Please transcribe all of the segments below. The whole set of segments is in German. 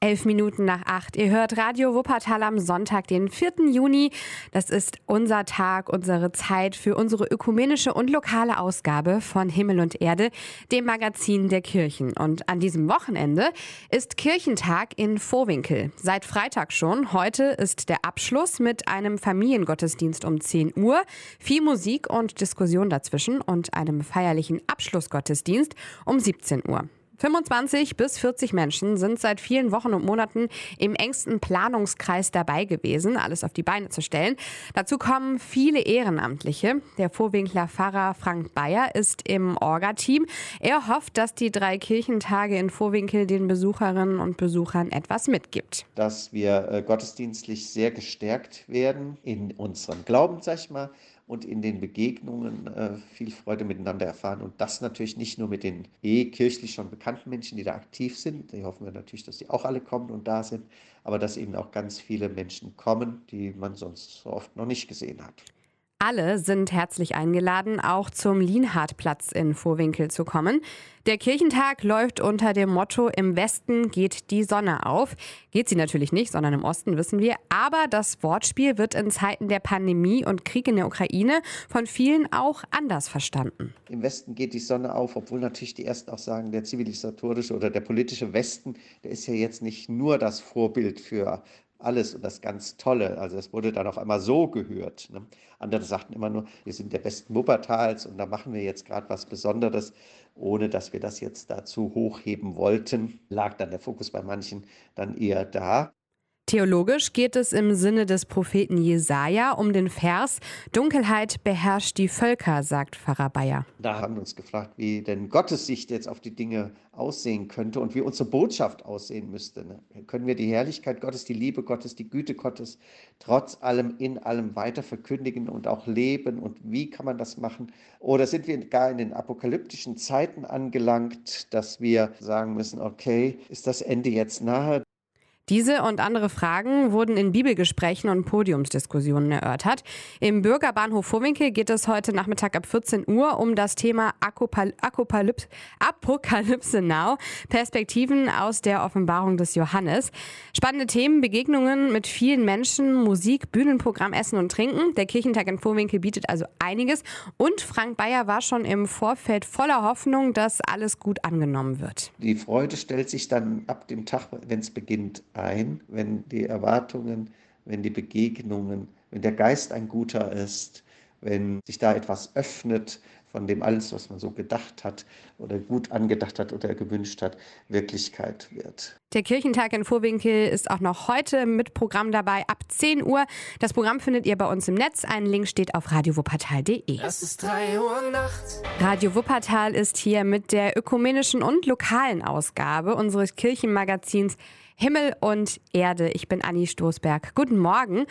Elf Minuten nach acht. Ihr hört Radio Wuppertal am Sonntag, den 4. Juni. Das ist unser Tag, unsere Zeit für unsere ökumenische und lokale Ausgabe von Himmel und Erde, dem Magazin der Kirchen. Und an diesem Wochenende ist Kirchentag in Vorwinkel. Seit Freitag schon. Heute ist der Abschluss mit einem Familiengottesdienst um 10 Uhr, viel Musik und Diskussion dazwischen und einem feierlichen Abschlussgottesdienst um 17 Uhr. 25 bis 40 Menschen sind seit vielen Wochen und Monaten im engsten Planungskreis dabei gewesen, alles auf die Beine zu stellen. Dazu kommen viele Ehrenamtliche. Der Vorwinkler Pfarrer Frank Bayer ist im Orga-Team. Er hofft, dass die drei Kirchentage in Vorwinkel den Besucherinnen und Besuchern etwas mitgibt. Dass wir äh, gottesdienstlich sehr gestärkt werden in unserem Glauben, sag ich mal, und in den Begegnungen äh, viel Freude miteinander erfahren. Und das natürlich nicht nur mit den eh kirchlich schon bekannten Menschen, die da aktiv sind. Die hoffen wir natürlich, dass die auch alle kommen und da sind, aber dass eben auch ganz viele Menschen kommen, die man sonst so oft noch nicht gesehen hat. Alle sind herzlich eingeladen, auch zum Lienhardplatz in Vorwinkel zu kommen. Der Kirchentag läuft unter dem Motto Im Westen geht die Sonne auf. Geht sie natürlich nicht, sondern im Osten wissen wir. Aber das Wortspiel wird in Zeiten der Pandemie und Krieg in der Ukraine von vielen auch anders verstanden. Im Westen geht die Sonne auf, obwohl natürlich die ersten auch sagen, der zivilisatorische oder der politische Westen, der ist ja jetzt nicht nur das Vorbild für alles und das ganz Tolle. Also es wurde dann auf einmal so gehört. Ne? Andere sagten immer nur, wir sind der besten Wuppertals und da machen wir jetzt gerade was Besonderes, ohne dass wir das jetzt dazu hochheben wollten. Lag dann der Fokus bei manchen dann eher da. Theologisch geht es im Sinne des Propheten Jesaja um den Vers Dunkelheit beherrscht die Völker, sagt Pfarrer Bayer. Da haben wir uns gefragt, wie denn Gottes Sicht jetzt auf die Dinge aussehen könnte und wie unsere Botschaft aussehen müsste. Ne? Können wir die Herrlichkeit Gottes, die Liebe Gottes, die Güte Gottes trotz allem in allem weiter verkündigen und auch leben? Und wie kann man das machen? Oder sind wir gar in den apokalyptischen Zeiten angelangt, dass wir sagen müssen, okay, ist das Ende jetzt nahe? Diese und andere Fragen wurden in Bibelgesprächen und Podiumsdiskussionen erörtert. Im Bürgerbahnhof Vorwinkel geht es heute Nachmittag ab 14 Uhr um das Thema Apokalypse, Apokalypse Now, Perspektiven aus der Offenbarung des Johannes. Spannende Themen, Begegnungen mit vielen Menschen, Musik, Bühnenprogramm, Essen und Trinken. Der Kirchentag in Vorwinkel bietet also einiges. Und Frank Bayer war schon im Vorfeld voller Hoffnung, dass alles gut angenommen wird. Die Freude stellt sich dann ab dem Tag, wenn es beginnt, ein, wenn die Erwartungen, wenn die Begegnungen, wenn der Geist ein guter ist, wenn sich da etwas öffnet, von dem alles, was man so gedacht hat oder gut angedacht hat oder gewünscht hat, Wirklichkeit wird. Der Kirchentag in Vorwinkel ist auch noch heute mit Programm dabei ab 10 Uhr. Das Programm findet ihr bei uns im Netz. Ein Link steht auf radiowuppertal.de. Es ist 3 Uhr nachts. Radio Wuppertal ist hier mit der ökumenischen und lokalen Ausgabe unseres Kirchenmagazins Himmel und Erde. Ich bin Anni Stoßberg. Guten Morgen.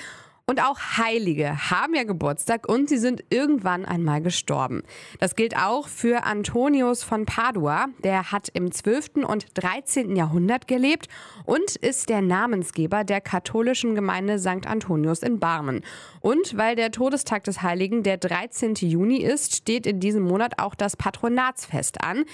Und auch Heilige haben ja Geburtstag und sie sind irgendwann einmal gestorben. Das gilt auch für Antonius von Padua. Der hat im 12. und 13. Jahrhundert gelebt und ist der Namensgeber der katholischen Gemeinde St. Antonius in Barmen. Und weil der Todestag des Heiligen der 13. Juni ist, steht in diesem Monat auch das Patronatsfest an.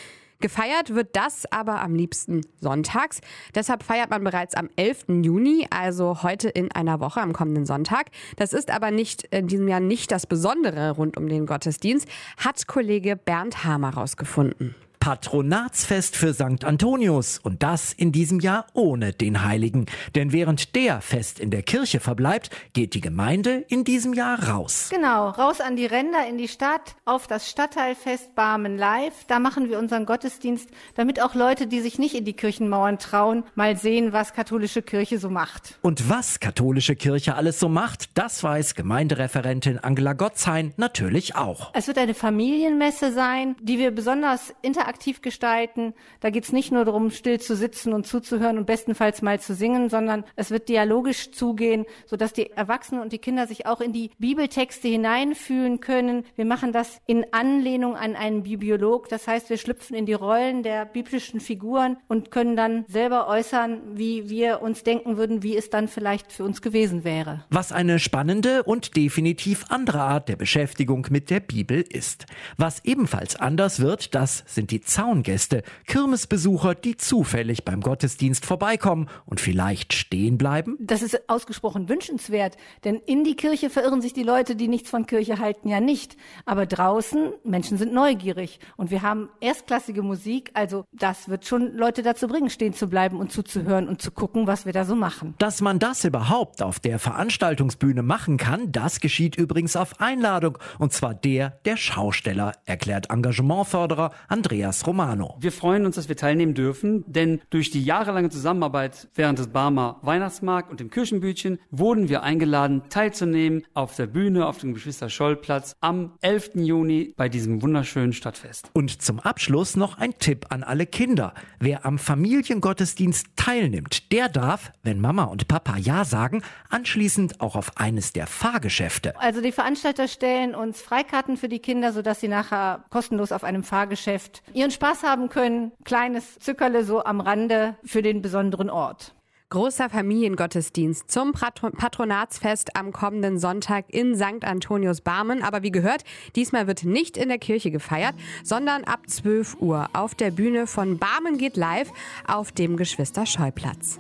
Gefeiert wird das aber am liebsten sonntags. Deshalb feiert man bereits am 11. Juni, also heute in einer Woche, am kommenden Sonntag. Das ist aber nicht in diesem Jahr nicht das Besondere rund um den Gottesdienst, hat Kollege Bernd Hamer herausgefunden. Patronatsfest für St. Antonius und das in diesem Jahr ohne den Heiligen. Denn während der fest in der Kirche verbleibt, geht die Gemeinde in diesem Jahr raus. Genau, raus an die Ränder in die Stadt, auf das Stadtteilfest Barmen Live. Da machen wir unseren Gottesdienst, damit auch Leute, die sich nicht in die Kirchenmauern trauen, mal sehen, was katholische Kirche so macht. Und was katholische Kirche alles so macht, das weiß Gemeindereferentin Angela Gotzein natürlich auch. Es wird eine Familienmesse sein, die wir besonders interaktiv aktiv gestalten. Da geht es nicht nur darum, still zu sitzen und zuzuhören und bestenfalls mal zu singen, sondern es wird dialogisch zugehen, sodass die Erwachsenen und die Kinder sich auch in die Bibeltexte hineinfühlen können. Wir machen das in Anlehnung an einen Bibliolog. Das heißt, wir schlüpfen in die Rollen der biblischen Figuren und können dann selber äußern, wie wir uns denken würden, wie es dann vielleicht für uns gewesen wäre. Was eine spannende und definitiv andere Art der Beschäftigung mit der Bibel ist. Was ebenfalls anders wird, das sind die Zaungäste, Kirmesbesucher, die zufällig beim Gottesdienst vorbeikommen und vielleicht stehen bleiben? Das ist ausgesprochen wünschenswert, denn in die Kirche verirren sich die Leute, die nichts von Kirche halten, ja nicht. Aber draußen, Menschen sind neugierig und wir haben erstklassige Musik, also das wird schon Leute dazu bringen, stehen zu bleiben und zuzuhören und zu gucken, was wir da so machen. Dass man das überhaupt auf der Veranstaltungsbühne machen kann, das geschieht übrigens auf Einladung und zwar der der Schausteller, erklärt Engagementförderer Andreas Romano. Wir freuen uns, dass wir teilnehmen dürfen, denn durch die jahrelange Zusammenarbeit während des Barmer Weihnachtsmarkt und dem Kirchenbütchen wurden wir eingeladen, teilzunehmen auf der Bühne auf dem Geschwister-Scholl-Platz am 11. Juni bei diesem wunderschönen Stadtfest. Und zum Abschluss noch ein Tipp an alle Kinder. Wer am Familiengottesdienst teilnimmt, der darf, wenn Mama und Papa Ja sagen, anschließend auch auf eines der Fahrgeschäfte. Also die Veranstalter stellen uns Freikarten für die Kinder, sodass sie nachher kostenlos auf einem Fahrgeschäft ihren Spaß haben können. Kleines Zückerle so am Rande für den besonderen Ort. Großer Familiengottesdienst zum Patronatsfest am kommenden Sonntag in St. Antonius Barmen. Aber wie gehört, diesmal wird nicht in der Kirche gefeiert, sondern ab 12 Uhr auf der Bühne von Barmen geht live auf dem Geschwister-Scheuplatz.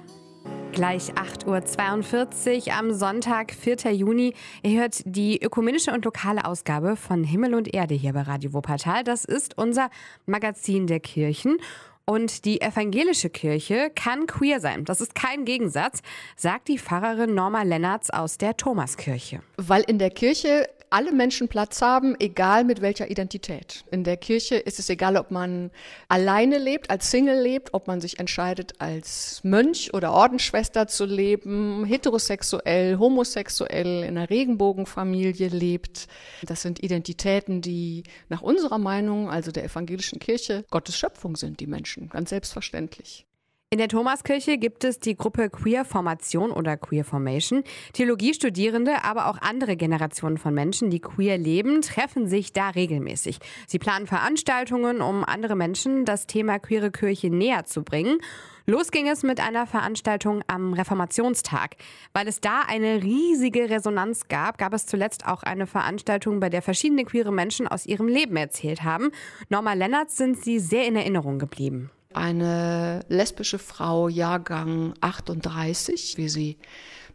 Gleich 8.42 Uhr am Sonntag, 4. Juni. Ihr hört die ökumenische und lokale Ausgabe von Himmel und Erde hier bei Radio Wuppertal. Das ist unser Magazin der Kirchen. Und die evangelische Kirche kann queer sein. Das ist kein Gegensatz, sagt die Pfarrerin Norma Lennartz aus der Thomaskirche. Weil in der Kirche alle Menschen Platz haben, egal mit welcher Identität. In der Kirche ist es egal, ob man alleine lebt, als Single lebt, ob man sich entscheidet, als Mönch oder Ordensschwester zu leben, heterosexuell, homosexuell, in einer Regenbogenfamilie lebt. Das sind Identitäten, die nach unserer Meinung, also der evangelischen Kirche, Gottes Schöpfung sind, die Menschen, ganz selbstverständlich. In der Thomaskirche gibt es die Gruppe Queer Formation oder Queer Formation. Theologiestudierende, aber auch andere Generationen von Menschen, die queer leben, treffen sich da regelmäßig. Sie planen Veranstaltungen, um andere Menschen das Thema queere Kirche näher zu bringen. Los ging es mit einer Veranstaltung am Reformationstag. Weil es da eine riesige Resonanz gab, gab es zuletzt auch eine Veranstaltung, bei der verschiedene queere Menschen aus ihrem Leben erzählt haben. Norma Lennartz sind sie sehr in Erinnerung geblieben eine lesbische Frau, Jahrgang 38, wie sie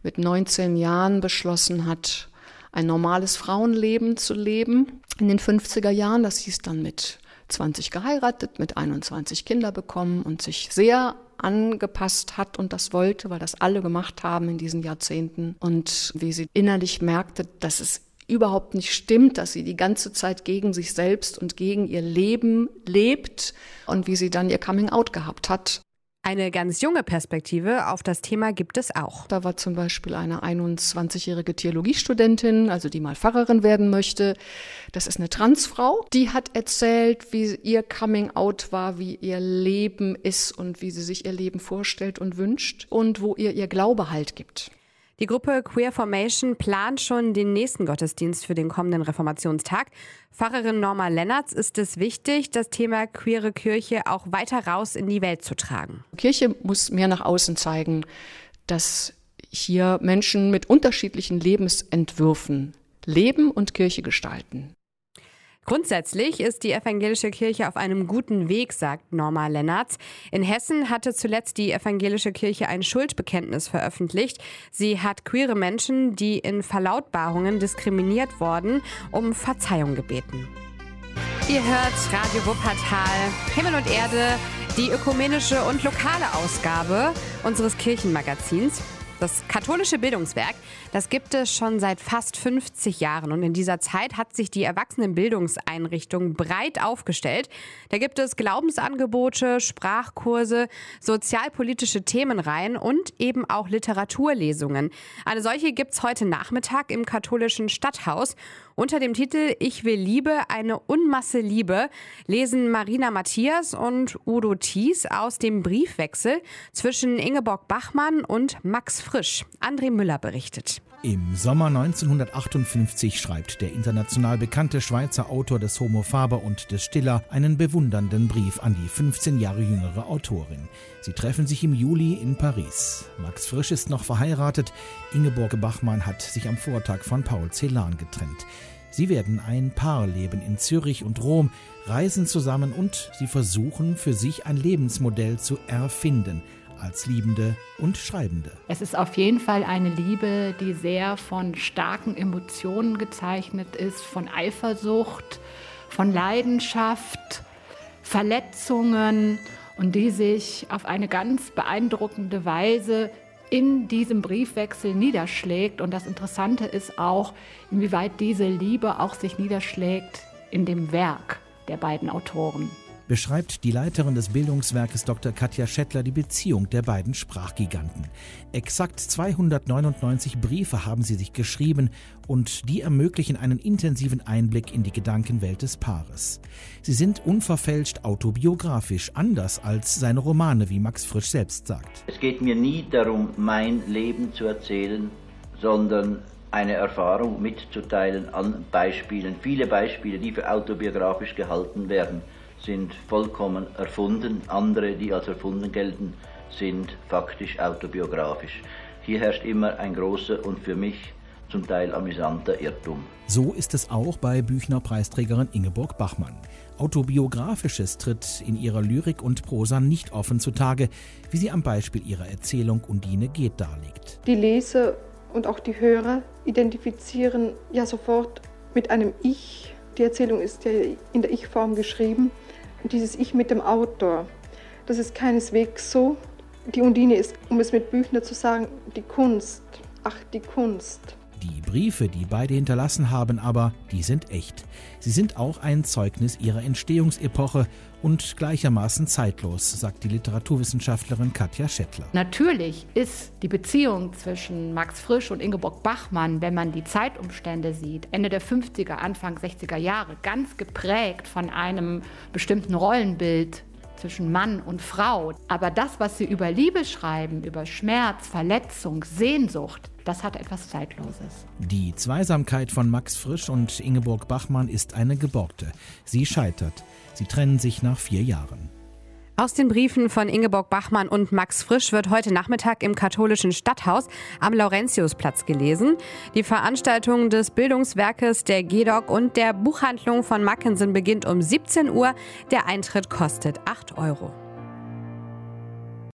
mit 19 Jahren beschlossen hat, ein normales Frauenleben zu leben in den 50er Jahren. Das hieß dann mit 20 geheiratet, mit 21 Kinder bekommen und sich sehr angepasst hat und das wollte, weil das alle gemacht haben in diesen Jahrzehnten. Und wie sie innerlich merkte, dass es überhaupt nicht stimmt, dass sie die ganze Zeit gegen sich selbst und gegen ihr Leben lebt und wie sie dann ihr Coming Out gehabt hat. Eine ganz junge Perspektive auf das Thema gibt es auch. Da war zum Beispiel eine 21-jährige Theologiestudentin, also die mal Pfarrerin werden möchte. Das ist eine Transfrau. Die hat erzählt, wie ihr Coming Out war, wie ihr Leben ist und wie sie sich ihr Leben vorstellt und wünscht und wo ihr ihr Glaube Halt gibt. Die Gruppe Queer Formation plant schon den nächsten Gottesdienst für den kommenden Reformationstag. Pfarrerin Norma Lennartz ist es wichtig, das Thema queere Kirche auch weiter raus in die Welt zu tragen. Kirche muss mehr nach außen zeigen, dass hier Menschen mit unterschiedlichen Lebensentwürfen leben und Kirche gestalten. Grundsätzlich ist die evangelische Kirche auf einem guten Weg, sagt Norma Lennartz. In Hessen hatte zuletzt die evangelische Kirche ein Schuldbekenntnis veröffentlicht. Sie hat queere Menschen, die in Verlautbarungen diskriminiert wurden, um Verzeihung gebeten. Ihr hört Radio Wuppertal, Himmel und Erde, die ökumenische und lokale Ausgabe unseres Kirchenmagazins. Das katholische Bildungswerk, das gibt es schon seit fast 50 Jahren und in dieser Zeit hat sich die Erwachsenenbildungseinrichtung breit aufgestellt. Da gibt es Glaubensangebote, Sprachkurse, sozialpolitische Themenreihen und eben auch Literaturlesungen. Eine solche gibt es heute Nachmittag im katholischen Stadthaus. Unter dem Titel Ich will Liebe, eine Unmasse Liebe lesen Marina Matthias und Udo Thies aus dem Briefwechsel zwischen Ingeborg Bachmann und Max Frisch. André Müller berichtet. Im Sommer 1958 schreibt der international bekannte Schweizer Autor des Homo Faber und des Stiller einen bewundernden Brief an die 15 Jahre jüngere Autorin. Sie treffen sich im Juli in Paris. Max Frisch ist noch verheiratet. Ingeborg Bachmann hat sich am Vortag von Paul Celan getrennt. Sie werden ein Paar leben in Zürich und Rom, reisen zusammen und sie versuchen für sich ein Lebensmodell zu erfinden als Liebende und Schreibende. Es ist auf jeden Fall eine Liebe, die sehr von starken Emotionen gezeichnet ist, von Eifersucht, von Leidenschaft, Verletzungen und die sich auf eine ganz beeindruckende Weise in diesem Briefwechsel niederschlägt. Und das Interessante ist auch, inwieweit diese Liebe auch sich niederschlägt in dem Werk der beiden Autoren beschreibt die Leiterin des Bildungswerkes Dr. Katja Schettler die Beziehung der beiden Sprachgiganten. Exakt 299 Briefe haben sie sich geschrieben und die ermöglichen einen intensiven Einblick in die Gedankenwelt des Paares. Sie sind unverfälscht autobiografisch, anders als seine Romane, wie Max Frisch selbst sagt. Es geht mir nie darum, mein Leben zu erzählen, sondern eine Erfahrung mitzuteilen an Beispielen, viele Beispiele, die für autobiografisch gehalten werden sind vollkommen erfunden, andere, die als erfunden gelten, sind faktisch autobiografisch. Hier herrscht immer ein großer und für mich zum Teil amüsanter Irrtum. So ist es auch bei Büchner-Preisträgerin Ingeborg Bachmann. Autobiografisches tritt in ihrer Lyrik und Prosa nicht offen zutage, wie sie am Beispiel ihrer Erzählung Undine geht darlegt. Die Leser und auch die Hörer identifizieren ja sofort mit einem Ich. Die Erzählung ist ja in der Ich-Form geschrieben dieses Ich mit dem Autor, das ist keineswegs so. Die Undine ist, um es mit Büchner zu sagen, die Kunst. Ach, die Kunst. Die Briefe, die beide hinterlassen haben, aber, die sind echt. Sie sind auch ein Zeugnis ihrer Entstehungsepoche und gleichermaßen zeitlos, sagt die Literaturwissenschaftlerin Katja Schettler. Natürlich ist die Beziehung zwischen Max Frisch und Ingeborg Bachmann, wenn man die Zeitumstände sieht, Ende der 50er, Anfang 60er Jahre, ganz geprägt von einem bestimmten Rollenbild zwischen Mann und Frau. Aber das, was sie über Liebe schreiben, über Schmerz, Verletzung, Sehnsucht, das hat etwas Zeitloses. Die Zweisamkeit von Max Frisch und Ingeborg Bachmann ist eine geborgte. Sie scheitert. Sie trennen sich nach vier Jahren. Aus den Briefen von Ingeborg Bachmann und Max Frisch wird heute Nachmittag im katholischen Stadthaus am Laurentiusplatz gelesen. Die Veranstaltung des Bildungswerkes der GEDOC und der Buchhandlung von Mackensen beginnt um 17 Uhr. Der Eintritt kostet 8 Euro.